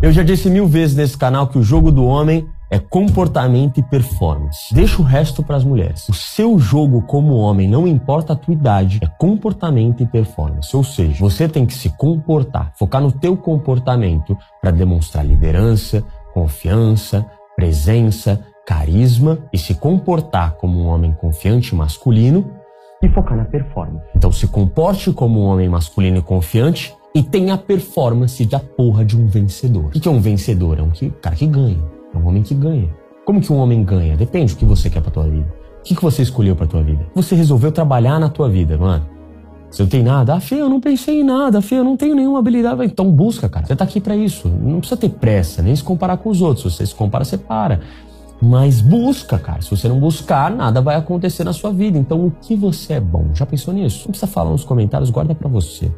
Eu já disse mil vezes nesse canal que o jogo do homem é comportamento e performance. Deixa o resto para as mulheres. O seu jogo como homem, não importa a tua idade, é comportamento e performance. Ou seja, você tem que se comportar, focar no teu comportamento para demonstrar liderança, confiança, presença, carisma e se comportar como um homem confiante e masculino e focar na performance. Então se comporte como um homem masculino e confiante e tem a performance da porra de um vencedor. O que é um vencedor? É um cara que ganha. É um homem que ganha. Como que um homem ganha? Depende do que você quer pra tua vida. O que, que você escolheu pra tua vida? Você resolveu trabalhar na tua vida, mano. Você não tem nada? Ah, Fê, eu não pensei em nada. Fê, eu não tenho nenhuma habilidade. Então busca, cara. Você tá aqui para isso. Não precisa ter pressa, nem se comparar com os outros. Se você se compara, você para. Mas busca, cara. Se você não buscar, nada vai acontecer na sua vida. Então, o que você é bom? Já pensou nisso? Não precisa falar nos comentários, guarda para você.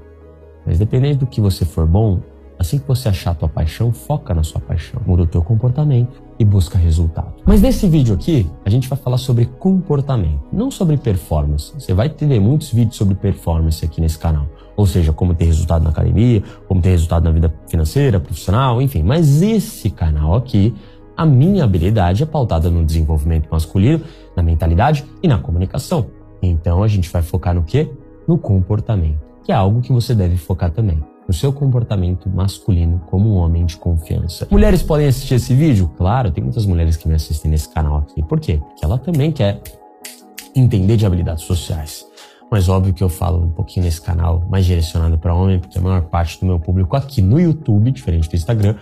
Mas dependendo do que você for bom, assim que você achar a tua paixão, foca na sua paixão, muda o teu comportamento e busca resultado. Mas nesse vídeo aqui, a gente vai falar sobre comportamento, não sobre performance. Você vai ter muitos vídeos sobre performance aqui nesse canal. Ou seja, como ter resultado na academia, como ter resultado na vida financeira, profissional, enfim. Mas esse canal aqui, a minha habilidade é pautada no desenvolvimento masculino, na mentalidade e na comunicação. Então a gente vai focar no quê? No comportamento que é algo que você deve focar também. No seu comportamento masculino como um homem de confiança. Mulheres podem assistir esse vídeo? Claro, tem muitas mulheres que me assistem nesse canal aqui. Por quê? Porque ela também quer entender de habilidades sociais. Mas óbvio que eu falo um pouquinho nesse canal mais direcionado para homem, porque a maior parte do meu público aqui no YouTube, diferente do Instagram,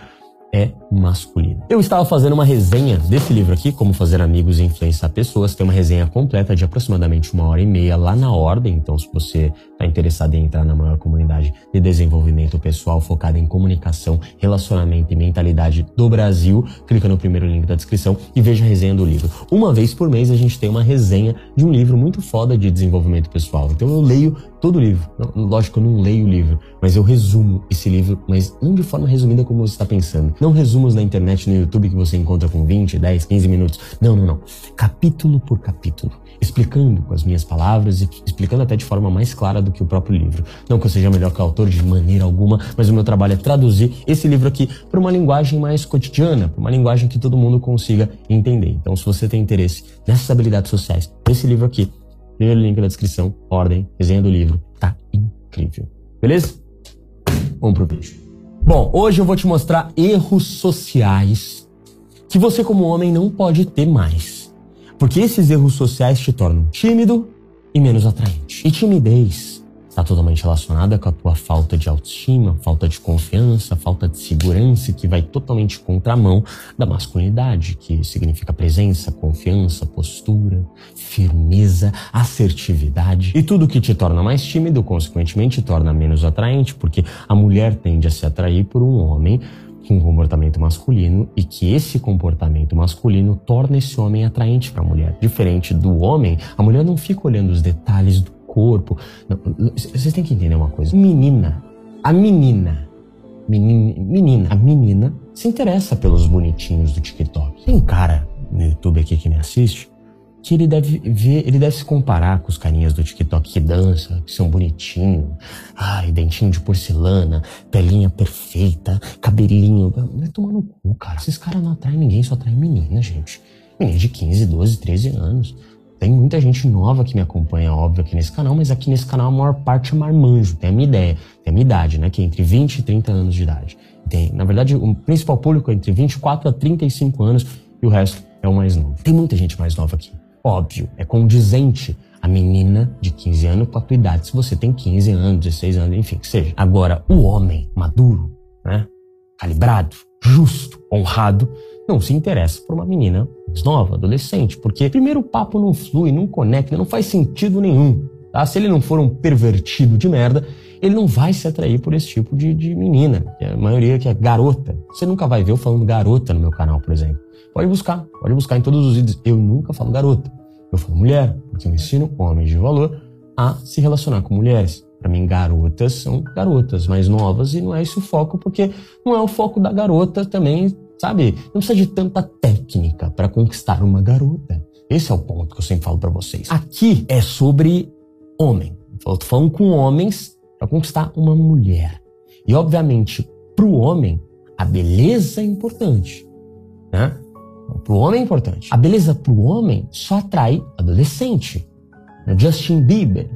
é masculino. Eu estava fazendo uma resenha desse livro aqui, Como Fazer Amigos e Influenciar Pessoas. Tem uma resenha completa de aproximadamente uma hora e meia lá na Ordem. Então, se você está interessado em entrar na maior comunidade de desenvolvimento pessoal focada em comunicação, relacionamento e mentalidade do Brasil, clica no primeiro link da descrição e veja a resenha do livro. Uma vez por mês a gente tem uma resenha de um livro muito foda de desenvolvimento pessoal. Então, eu leio todo o livro. Lógico, eu não leio o livro, mas eu resumo esse livro, mas não de forma resumida como você está pensando. Não resumos na internet, no YouTube que você encontra com 20, 10, 15 minutos. Não, não, não. Capítulo por capítulo. Explicando com as minhas palavras e explicando até de forma mais clara do que o próprio livro. Não que eu seja melhor que o autor de maneira alguma, mas o meu trabalho é traduzir esse livro aqui para uma linguagem mais cotidiana, para uma linguagem que todo mundo consiga entender. Então, se você tem interesse nessas habilidades sociais, esse livro aqui, Primeiro link na descrição, ordem, resenha do livro. Tá incrível. Beleza? Vamos pro vídeo. Bom, hoje eu vou te mostrar erros sociais que você como homem não pode ter mais. Porque esses erros sociais te tornam tímido e menos atraente. E timidez está totalmente relacionada com a tua falta de autoestima, falta de confiança, falta de segurança, que vai totalmente contramão da masculinidade, que significa presença, confiança, postura, firmeza, assertividade. E tudo que te torna mais tímido, consequentemente, te torna menos atraente, porque a mulher tende a se atrair por um homem com um comportamento masculino e que esse comportamento masculino torna esse homem atraente para a mulher. Diferente do homem, a mulher não fica olhando os detalhes do corpo. vocês têm que entender uma coisa. Menina, a menina, menina, menina, a menina se interessa pelos bonitinhos do TikTok. Tem um cara no YouTube aqui que me assiste que ele deve ver, ele deve se comparar com os carinhas do TikTok que dançam, que são bonitinhos, ai, dentinho de porcelana, pelinha perfeita, cabelinho. Vai tomar no cu, cara. Esses caras não atraem ninguém, só atraem menina, gente. Menina de 15, 12, 13 anos. Tem muita gente nova que me acompanha, óbvio, aqui nesse canal, mas aqui nesse canal a maior parte é marmanjo, tem a minha ideia, tem a minha idade, né? Que é entre 20 e 30 anos de idade. Tem, na verdade, o principal público é entre 24 a 35 anos e o resto é o mais novo. Tem muita gente mais nova aqui. Óbvio, é condizente a menina de 15 anos com a tua idade, se você tem 15 anos, 16 anos, enfim, que seja. Agora, o homem maduro, né? Calibrado, justo, honrado, não se interessa por uma menina nova, adolescente, porque primeiro o papo não flui, não conecta, não faz sentido nenhum. Tá? Se ele não for um pervertido de merda, ele não vai se atrair por esse tipo de, de menina, a maioria que é garota. Você nunca vai ver eu falando garota no meu canal, por exemplo. Pode buscar, pode buscar em todos os vídeos. Eu nunca falo garota, eu falo mulher, porque eu ensino homens de valor a se relacionar com mulheres. Para mim, garotas são garotas mais novas e não é esse o foco, porque não é o foco da garota também Sabe? Não precisa de tanta técnica para conquistar uma garota. Esse é o ponto que eu sempre falo para vocês. Aqui é sobre homem. Eu tô falando com homens para conquistar uma mulher. E obviamente, para o homem, a beleza é importante, né? Para o homem é importante. A beleza para o homem só atrai adolescente. Justin Bieber,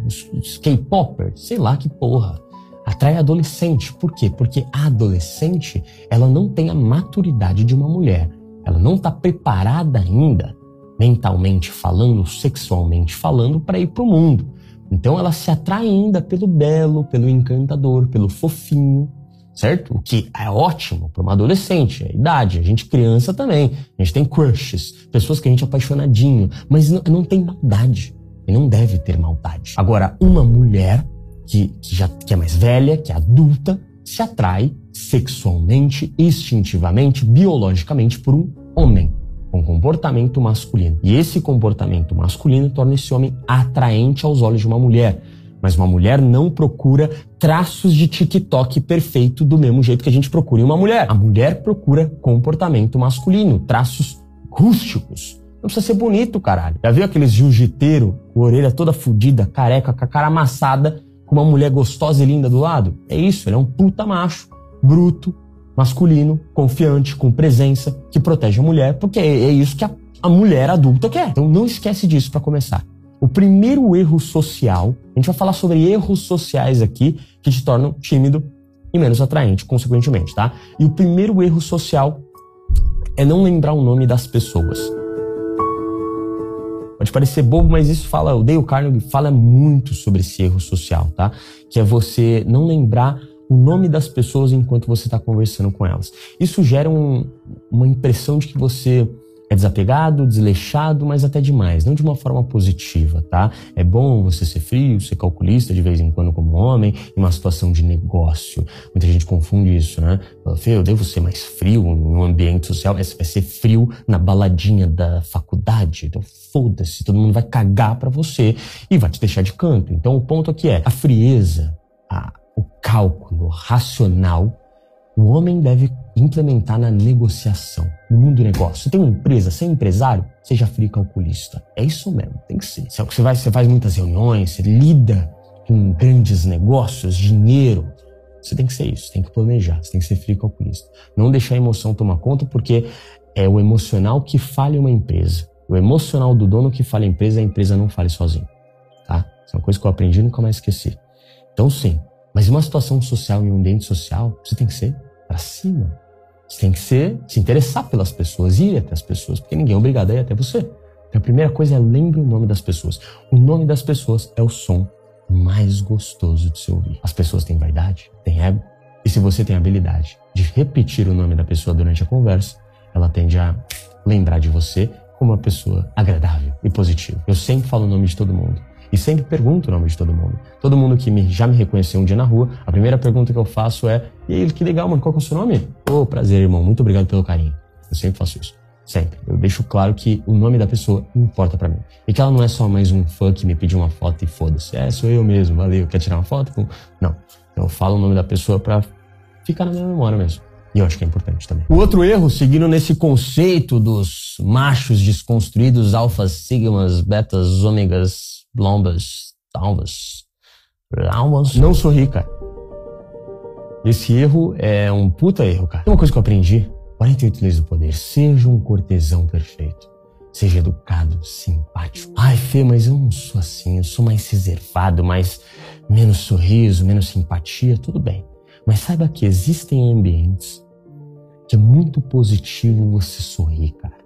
K-popper, sei lá que porra. Atrai adolescente. Por quê? Porque a adolescente, ela não tem a maturidade de uma mulher. Ela não está preparada ainda, mentalmente falando, sexualmente falando, para ir para o mundo. Então ela se atrai ainda pelo belo, pelo encantador, pelo fofinho, certo? O que é ótimo para uma adolescente, é idade. A gente criança também. A gente tem crushes, pessoas que a gente é apaixonadinho, mas não, não tem maldade. E não deve ter maldade. Agora, uma mulher que, que já que é mais velha, que é adulta, se atrai sexualmente, instintivamente, biologicamente por um homem com comportamento masculino. E esse comportamento masculino torna esse homem atraente aos olhos de uma mulher. Mas uma mulher não procura traços de TikTok perfeito do mesmo jeito que a gente procura em uma mulher. A mulher procura comportamento masculino, traços rústicos. Não precisa ser bonito, caralho. Já viu aqueles jiu-jiteiro com a orelha toda fodida, careca, com a cara amassada, com uma mulher gostosa e linda do lado? É isso, ele é um puta macho, bruto, masculino, confiante, com presença, que protege a mulher, porque é, é isso que a, a mulher adulta quer. Então não esquece disso para começar. O primeiro erro social, a gente vai falar sobre erros sociais aqui que te tornam tímido e menos atraente, consequentemente, tá? E o primeiro erro social é não lembrar o nome das pessoas. Parecer bobo, mas isso fala, o Dale Carnegie fala muito sobre esse erro social, tá? Que é você não lembrar o nome das pessoas enquanto você está conversando com elas. Isso gera um, uma impressão de que você é desapegado, desleixado, mas até demais, não de uma forma positiva, tá? É bom você ser frio, ser calculista de vez em quando como homem, em uma situação de negócio. Muita gente confunde isso, né? Fala, Fê, eu devo ser mais frio no ambiente social, é, vai ser frio na baladinha da faculdade. Então foda-se, todo mundo vai cagar para você e vai te deixar de canto. Então o ponto aqui é a frieza, a o cálculo racional, o homem deve implementar na negociação, no mundo do negócio. Você tem uma empresa, você é empresário, seja frio calculista. É isso mesmo, tem que ser. Você, vai, você faz muitas reuniões, você lida com grandes negócios, dinheiro. Você tem que ser isso, tem que planejar, você tem que ser frio calculista. Não deixar a emoção tomar conta, porque é o emocional que falha uma empresa. O emocional do dono que falha a empresa, a empresa não fale sozinha. Tá? Isso é uma coisa que eu aprendi e nunca mais esqueci. Então, sim, mas em uma situação social, em um ambiente social, você tem que ser para cima. Você tem que ser, se interessar pelas pessoas, ir até as pessoas, porque ninguém é obrigado a ir até você. Então a primeira coisa é lembre o nome das pessoas. O nome das pessoas é o som mais gostoso de se ouvir. As pessoas têm vaidade, têm ego, e se você tem a habilidade de repetir o nome da pessoa durante a conversa, ela tende a lembrar de você como uma pessoa agradável e positiva. Eu sempre falo o nome de todo mundo. E sempre pergunto o nome de todo mundo. Todo mundo que me, já me reconheceu um dia na rua, a primeira pergunta que eu faço é: E aí, que legal, mano, qual é o seu nome? Ô, oh, prazer, irmão, muito obrigado pelo carinho. Eu sempre faço isso. Sempre. Eu deixo claro que o nome da pessoa importa para mim. E que ela não é só mais um fã que me pediu uma foto e foda-se. É, sou eu mesmo, valeu. Quer tirar uma foto? Não. Eu falo o nome da pessoa pra ficar na minha memória mesmo. E eu acho que é importante também. O outro erro, seguindo nesse conceito dos machos desconstruídos, alfas, sigmas, betas, ômegas, lombas, talvas, almas. Não sorri, cara. Esse erro é um puta erro, cara. Tem uma coisa que eu aprendi. 48 leis do poder. Seja um cortesão perfeito. Seja educado, simpático. Ai, Fê, mas eu não sou assim. Eu sou mais reservado, mais menos sorriso, menos simpatia. Tudo bem. Mas saiba que existem ambientes que é muito positivo você sorrir, cara.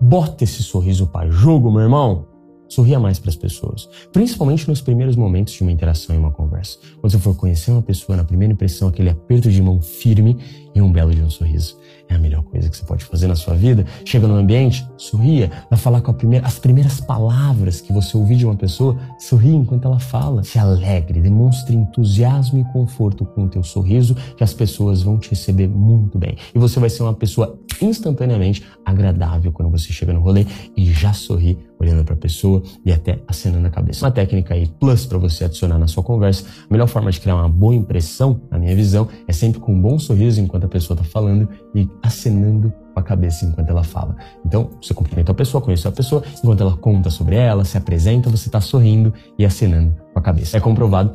Bota esse sorriso para jogo, meu irmão. Sorria mais para as pessoas, principalmente nos primeiros momentos de uma interação e uma conversa. Quando você for conhecer uma pessoa, na primeira impressão, aquele aperto de mão firme e um belo de um sorriso. É a melhor coisa que você pode fazer na sua vida. Chega no ambiente, sorria, vai falar com primeira, as primeiras palavras que você ouvir de uma pessoa, sorria enquanto ela fala. Se alegre, demonstre entusiasmo e conforto com o teu sorriso, que as pessoas vão te receber muito bem. E você vai ser uma pessoa instantaneamente agradável quando você chega no rolê e já sorri olhando para a pessoa e até acenando a cabeça. Uma técnica aí plus para você adicionar na sua conversa. A melhor forma de criar uma boa impressão, na minha visão, é sempre com um bom sorriso enquanto a pessoa está falando e acenando a cabeça enquanto ela fala. Então, você cumprimenta a pessoa, conhece a pessoa, enquanto ela conta sobre ela, se apresenta, você está sorrindo e acenando com a cabeça. É comprovado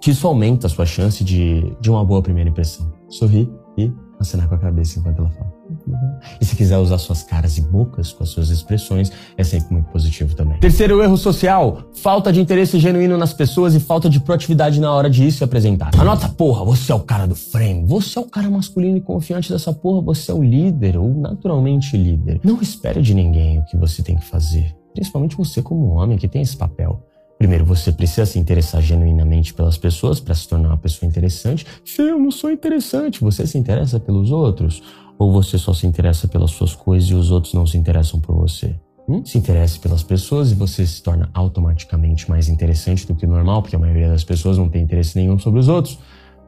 que isso aumenta a sua chance de, de uma boa primeira impressão. Sorrir e acenar com a cabeça enquanto ela fala. E se quiser usar suas caras e bocas com as suas expressões, é sempre muito positivo também. Terceiro erro social: falta de interesse genuíno nas pessoas e falta de proatividade na hora de isso se apresentar. Anota, porra, você é o cara do frame, você é o cara masculino e confiante dessa porra, você é o líder ou naturalmente líder. Não espere de ninguém o que você tem que fazer, principalmente você como homem que tem esse papel. Primeiro, você precisa se interessar genuinamente pelas pessoas para se tornar uma pessoa interessante. Se eu não sou interessante, você se interessa pelos outros? Ou você só se interessa pelas suas coisas e os outros não se interessam por você? Hum? Se interesse pelas pessoas e você se torna automaticamente mais interessante do que o normal, porque a maioria das pessoas não tem interesse nenhum sobre os outros.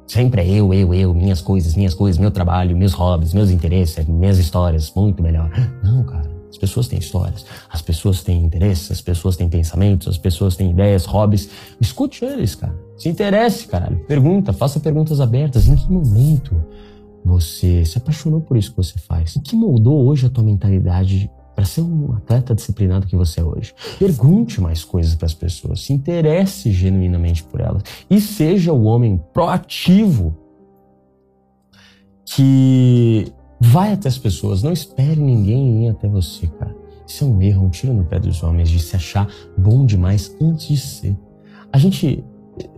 Sempre é eu, eu, eu, minhas coisas, minhas coisas, meu trabalho, meus hobbies, meus interesses, minhas histórias, muito melhor. Não, cara. As pessoas têm histórias, as pessoas têm interesses, as pessoas têm pensamentos, as pessoas têm ideias, hobbies. Escute eles, cara. Se interesse, caralho. Pergunta, faça perguntas abertas. Em que momento você se apaixonou por isso que você faz? O que moldou hoje a tua mentalidade para ser um atleta disciplinado que você é hoje? Pergunte mais coisas para as pessoas, se interesse genuinamente por elas e seja o homem proativo que vai até as pessoas, não espere ninguém ir até você, cara. Isso é um erro, um tiro no pé dos homens de se achar bom demais antes de ser. A gente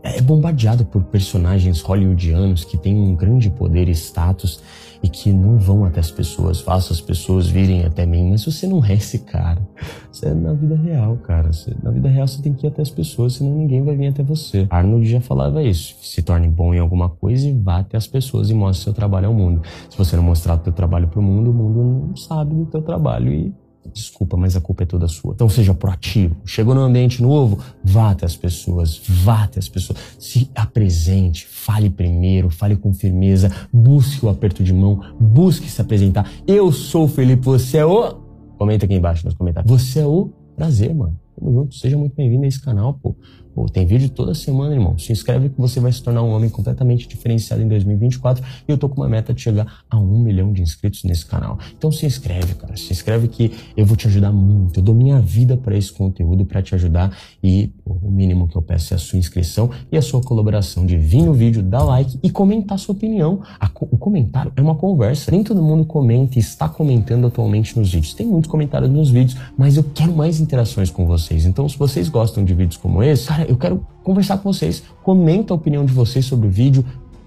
é bombardeado por personagens hollywoodianos que têm um grande poder e status e que não vão até as pessoas, façam as pessoas virem até mim, mas você não é esse cara. Você é na vida real, cara. Você, na vida real você tem que ir até as pessoas, senão ninguém vai vir até você. Arnold já falava isso. Se torne bom em alguma coisa e vá até as pessoas e mostre seu trabalho ao mundo. Se você não mostrar o teu trabalho pro mundo, o mundo não sabe do teu trabalho e Desculpa, mas a culpa é toda sua. Então seja proativo. Chegou num ambiente novo, vá até as pessoas, vá até as pessoas. Se apresente, fale primeiro, fale com firmeza, busque o aperto de mão, busque se apresentar. Eu sou o Felipe, você é o. Comenta aqui embaixo nos comentários. Você é o prazer, mano. Tamo junto. Seja muito bem-vindo a esse canal, pô. Pô, tem vídeo toda semana, irmão. Se inscreve que você vai se tornar um homem completamente diferenciado em 2024. E eu tô com uma meta de chegar a um milhão de inscritos nesse canal. Então se inscreve, cara. Se inscreve que eu vou te ajudar muito. Eu dou minha vida para esse conteúdo, para te ajudar. E pô, o mínimo que eu peço é a sua inscrição e a sua colaboração de vir no vídeo, dar like e comentar sua opinião. o comentário é uma conversa. Nem todo mundo comenta e está comentando atualmente nos vídeos. Tem muitos comentários nos vídeos, mas eu quero mais interações com vocês. Então, se vocês gostam de vídeos como esse, cara, eu quero conversar com vocês. Comenta a opinião de vocês sobre o vídeo,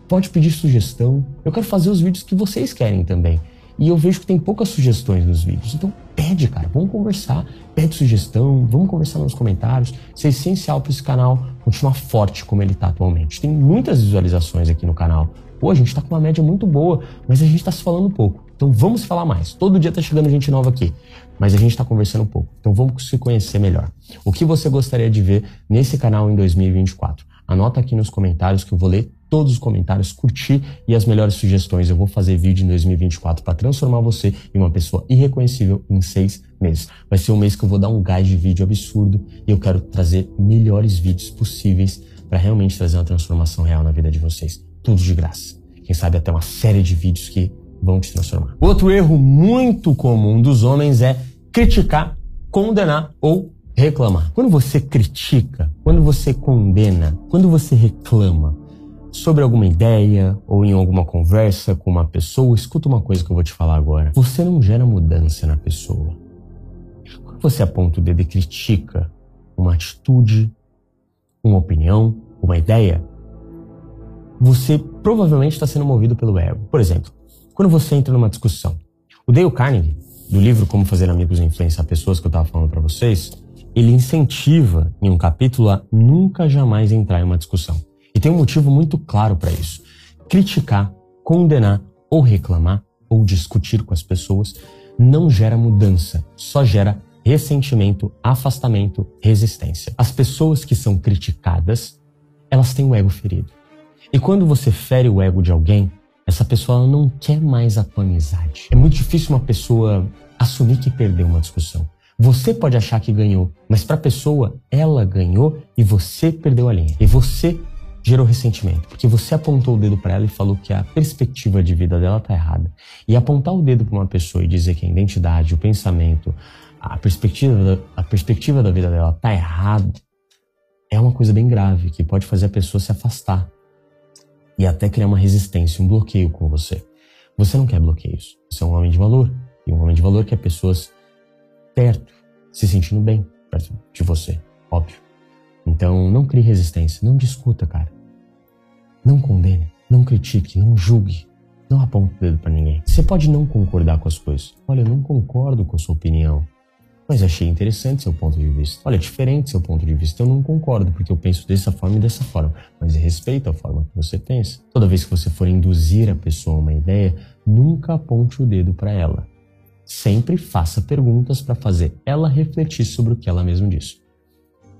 pode pedir sugestão. Eu quero fazer os vídeos que vocês querem também. E eu vejo que tem poucas sugestões nos vídeos. Então pede, cara, vamos conversar, pede sugestão, vamos conversar nos comentários. Isso é essencial para esse canal continuar forte como ele está atualmente. Tem muitas visualizações aqui no canal. Pô, a gente está com uma média muito boa, mas a gente está se falando pouco. Então vamos falar mais. Todo dia está chegando gente nova aqui mas a gente está conversando um pouco. Então vamos se conhecer melhor. O que você gostaria de ver nesse canal em 2024? Anota aqui nos comentários que eu vou ler todos os comentários, curtir e as melhores sugestões. Eu vou fazer vídeo em 2024 para transformar você em uma pessoa irreconhecível em seis meses. Vai ser um mês que eu vou dar um gás de vídeo absurdo e eu quero trazer melhores vídeos possíveis para realmente trazer uma transformação real na vida de vocês. Tudo de graça. Quem sabe até uma série de vídeos que vão te transformar. Outro erro muito comum dos homens é criticar, condenar ou reclamar. Quando você critica, quando você condena, quando você reclama sobre alguma ideia ou em alguma conversa com uma pessoa, escuta uma coisa que eu vou te falar agora. Você não gera mudança na pessoa. Quando você aponta o dedo e critica uma atitude, uma opinião, uma ideia, você provavelmente está sendo movido pelo ego. Por exemplo, quando você entra numa discussão, o Dale Carnegie do livro Como Fazer Amigos e Influenciar Pessoas que eu estava falando para vocês, ele incentiva em um capítulo a nunca jamais entrar em uma discussão. E tem um motivo muito claro para isso. Criticar, condenar ou reclamar ou discutir com as pessoas não gera mudança, só gera ressentimento, afastamento, resistência. As pessoas que são criticadas, elas têm o ego ferido. E quando você fere o ego de alguém, essa pessoa não quer mais a tua amizade. É muito difícil uma pessoa assumir que perdeu uma discussão. Você pode achar que ganhou, mas para a pessoa, ela ganhou e você perdeu a linha. E você gerou ressentimento, porque você apontou o dedo para ela e falou que a perspectiva de vida dela tá errada. E apontar o dedo para uma pessoa e dizer que a identidade, o pensamento, a perspectiva, a perspectiva da vida dela tá errada, é uma coisa bem grave que pode fazer a pessoa se afastar e até criar uma resistência, um bloqueio com você. Você não quer bloqueios. Você é um homem de valor. E um homem de valor quer pessoas perto, se sentindo bem perto de você, óbvio. Então, não crie resistência, não discuta, cara. Não condene, não critique, não julgue, não aponte o dedo para ninguém. Você pode não concordar com as coisas. Olha, eu não concordo com a sua opinião, mas achei interessante seu ponto de vista. Olha, é diferente seu ponto de vista. Eu não concordo, porque eu penso dessa forma e dessa forma. Mas respeito a forma que você pensa. Toda vez que você for induzir a pessoa a uma ideia, nunca aponte o dedo para ela. Sempre faça perguntas para fazer ela refletir sobre o que ela mesma disse.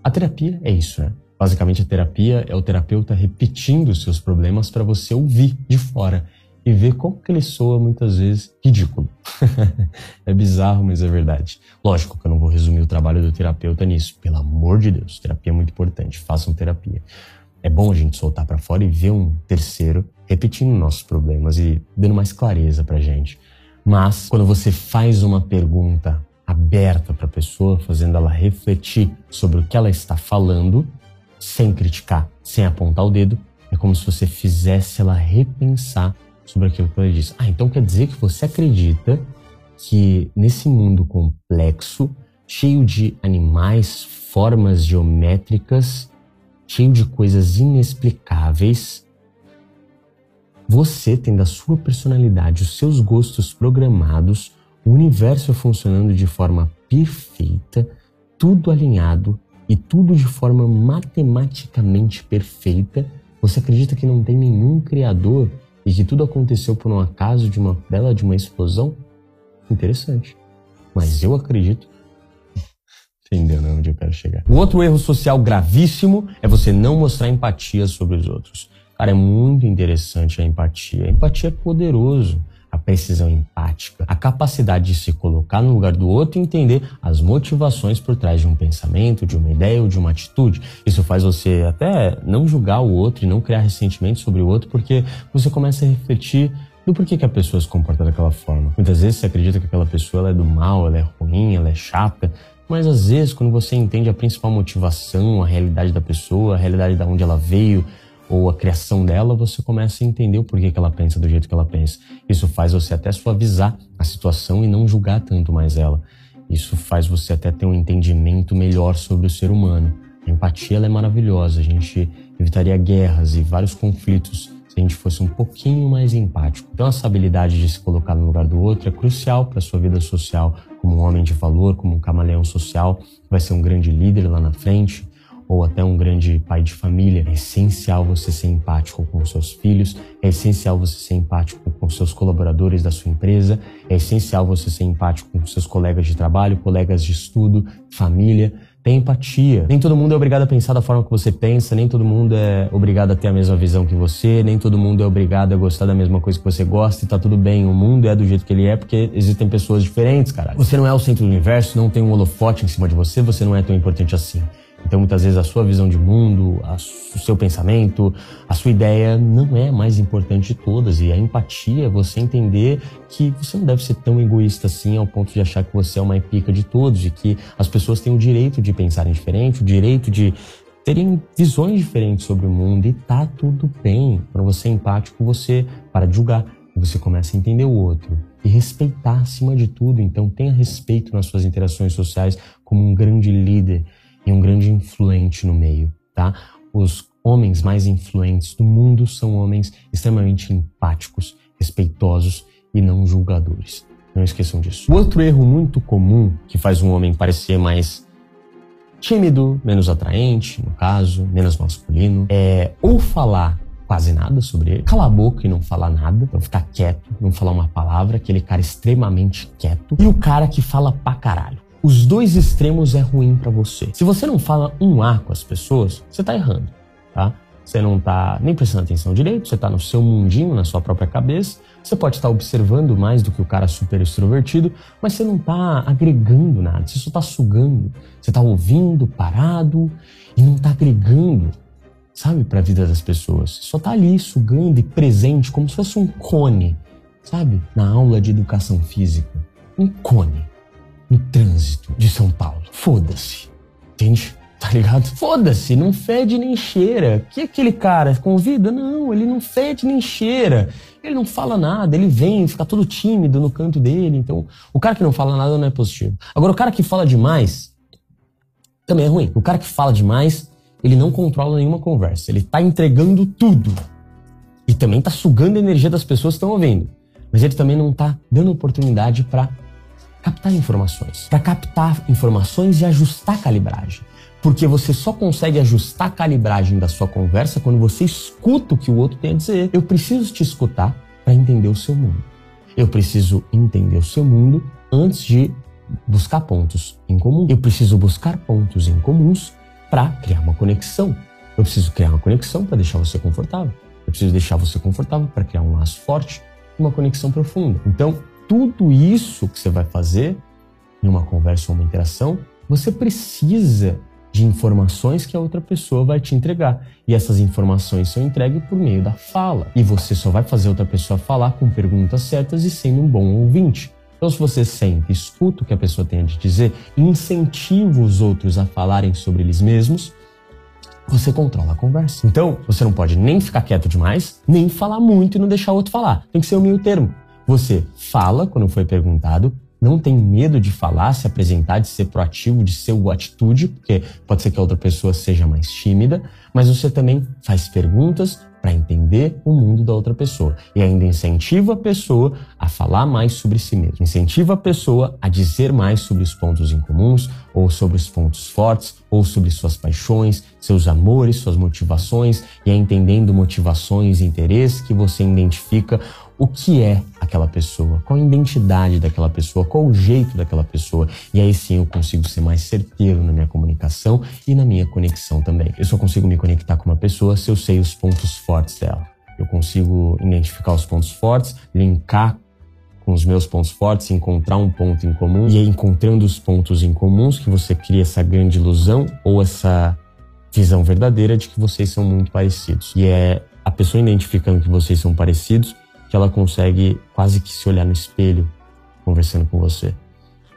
A terapia é isso, né? Basicamente, a terapia é o terapeuta repetindo os seus problemas para você ouvir de fora e ver como que ele soa muitas vezes ridículo. é bizarro, mas é verdade. Lógico que eu não vou resumir o trabalho do terapeuta nisso. Pelo amor de Deus, terapia é muito importante. Façam terapia. É bom a gente soltar para fora e ver um terceiro repetindo nossos problemas e dando mais clareza pra gente. Mas quando você faz uma pergunta aberta para a pessoa, fazendo ela refletir sobre o que ela está falando, sem criticar, sem apontar o dedo, é como se você fizesse ela repensar sobre aquilo que ela disse. Ah, então quer dizer que você acredita que nesse mundo complexo, cheio de animais, formas geométricas, cheio de coisas inexplicáveis, você tendo a sua personalidade, os seus gostos programados, o universo funcionando de forma perfeita, tudo alinhado e tudo de forma matematicamente perfeita, você acredita que não tem nenhum criador e que tudo aconteceu por um acaso de uma bela de uma explosão? Interessante. Mas eu acredito. Entendeu, né? Onde eu quero chegar. O outro erro social gravíssimo é você não mostrar empatia sobre os outros. Cara, é muito interessante a empatia. A empatia é poderoso. Precisão empática, a capacidade de se colocar no lugar do outro e entender as motivações por trás de um pensamento, de uma ideia ou de uma atitude. Isso faz você até não julgar o outro e não criar ressentimento sobre o outro, porque você começa a refletir do porquê que a pessoa se comporta daquela forma. Muitas vezes você acredita que aquela pessoa é do mal, ela é ruim, ela é chata, mas às vezes quando você entende a principal motivação, a realidade da pessoa, a realidade de onde ela veio, ou a criação dela, você começa a entender o porquê que ela pensa do jeito que ela pensa. Isso faz você até suavizar a situação e não julgar tanto mais ela. Isso faz você até ter um entendimento melhor sobre o ser humano. A empatia é maravilhosa. A gente evitaria guerras e vários conflitos se a gente fosse um pouquinho mais empático. Então, essa habilidade de se colocar no lugar do outro é crucial para sua vida social, como um homem de valor, como um camaleão social, vai ser um grande líder lá na frente ou até um grande pai de família, é essencial você ser empático com seus filhos, é essencial você ser empático com seus colaboradores da sua empresa, é essencial você ser empático com seus colegas de trabalho, colegas de estudo, família. Tem empatia. Nem todo mundo é obrigado a pensar da forma que você pensa, nem todo mundo é obrigado a ter a mesma visão que você, nem todo mundo é obrigado a gostar da mesma coisa que você gosta e tá tudo bem. O mundo é do jeito que ele é porque existem pessoas diferentes, cara. Você não é o centro do universo, não tem um holofote em cima de você, você não é tão importante assim. Então, muitas vezes, a sua visão de mundo, a, o seu pensamento, a sua ideia não é mais importante de todas. E a empatia é você entender que você não deve ser tão egoísta assim ao ponto de achar que você é uma pica de todos e que as pessoas têm o direito de pensarem diferente, o direito de terem visões diferentes sobre o mundo e tá tudo bem. Para você é empático, você para de julgar, você começa a entender o outro e respeitar acima de tudo. Então, tenha respeito nas suas interações sociais como um grande líder e um grande influente no meio, tá? Os homens mais influentes do mundo são homens extremamente empáticos, respeitosos e não julgadores. Não esqueçam disso. Outro erro muito comum que faz um homem parecer mais tímido, menos atraente, no caso, menos masculino, é ou falar quase nada sobre ele, calar a boca e não falar nada, então ficar quieto, não falar uma palavra, aquele cara extremamente quieto, e o cara que fala pra caralho. Os dois extremos é ruim para você. Se você não fala um A com as pessoas, você tá errando, tá? Você não tá nem prestando atenção direito, você tá no seu mundinho, na sua própria cabeça. Você pode estar observando mais do que o cara super extrovertido, mas você não tá agregando nada, você só tá sugando. Você tá ouvindo, parado e não tá agregando, sabe, para a vida das pessoas. Você só tá ali sugando e presente como se fosse um cone, sabe? Na aula de educação física. Um cone no trânsito de São Paulo. Foda-se. Entende? Tá ligado? Foda-se, não fede nem cheira. Que aquele cara convida? Não, ele não fede nem cheira. Ele não fala nada, ele vem, fica todo tímido no canto dele. Então, o cara que não fala nada não é positivo. Agora, o cara que fala demais também é ruim. O cara que fala demais, ele não controla nenhuma conversa. Ele tá entregando tudo. E também tá sugando a energia das pessoas que estão ouvindo. Mas ele também não tá dando oportunidade para captar informações. Para captar informações e ajustar a calibragem. Porque você só consegue ajustar a calibragem da sua conversa quando você escuta o que o outro tem a dizer. Eu preciso te escutar para entender o seu mundo. Eu preciso entender o seu mundo antes de buscar pontos em comum. Eu preciso buscar pontos em comuns para criar uma conexão. Eu preciso criar uma conexão para deixar você confortável. Eu preciso deixar você confortável para criar um laço forte uma conexão profunda. Então, tudo isso que você vai fazer em uma conversa ou uma interação, você precisa de informações que a outra pessoa vai te entregar. E essas informações são entregues por meio da fala. E você só vai fazer outra pessoa falar com perguntas certas e sendo um bom ouvinte. Então, se você sente, escuta o que a pessoa tem a te dizer incentiva os outros a falarem sobre eles mesmos, você controla a conversa. Então, você não pode nem ficar quieto demais, nem falar muito e não deixar o outro falar. Tem que ser o meio termo. Você fala quando foi perguntado, não tem medo de falar, se apresentar, de ser proativo, de ser o atitude, porque pode ser que a outra pessoa seja mais tímida, mas você também faz perguntas para entender o mundo da outra pessoa. E ainda incentiva a pessoa a falar mais sobre si mesma, incentiva a pessoa a dizer mais sobre os pontos em comuns ou sobre os pontos fortes ou sobre suas paixões, seus amores, suas motivações e é entendendo motivações e interesses que você identifica o que é aquela pessoa, qual a identidade daquela pessoa, qual o jeito daquela pessoa. E aí sim eu consigo ser mais certeiro na minha comunicação e na minha conexão também. Eu só consigo me conectar com uma pessoa se eu sei os pontos fortes dela. Eu consigo identificar os pontos fortes, linkar com os meus pontos fortes, encontrar um ponto em comum e aí encontrando os pontos em comuns que você cria essa grande ilusão ou essa visão verdadeira de que vocês são muito parecidos. E é a pessoa identificando que vocês são parecidos que ela consegue quase que se olhar no espelho conversando com você.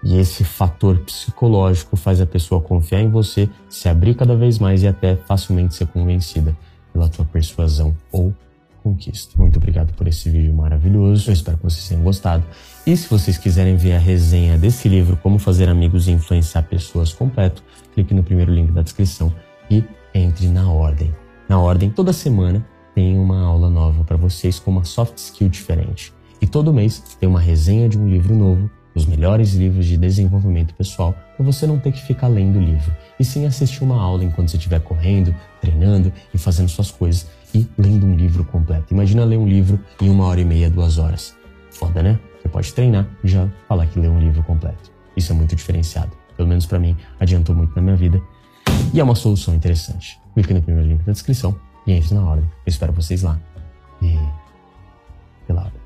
E esse fator psicológico faz a pessoa confiar em você, se abrir cada vez mais e até facilmente ser convencida pela tua persuasão ou conquista. Muito obrigado por esse vídeo maravilhoso. Eu espero que vocês tenham gostado. E se vocês quiserem ver a resenha desse livro, Como Fazer Amigos e Influenciar Pessoas completo, clique no primeiro link da descrição e entre na ordem. Na ordem, toda semana tem uma aula nova para vocês com uma soft skill diferente. E todo mês tem uma resenha de um livro novo, os melhores livros de desenvolvimento pessoal, para você não ter que ficar lendo o livro, e sim assistir uma aula enquanto você estiver correndo, treinando e fazendo suas coisas e lendo um livro completo. Imagina ler um livro em uma hora e meia, duas horas. Foda, né? Você pode treinar e já falar que leu um livro completo. Isso é muito diferenciado. Pelo menos para mim, adiantou muito na minha vida. E é uma solução interessante. Clique no primeiro link da descrição e é entre na hora, Eu espero vocês lá. E pela hora.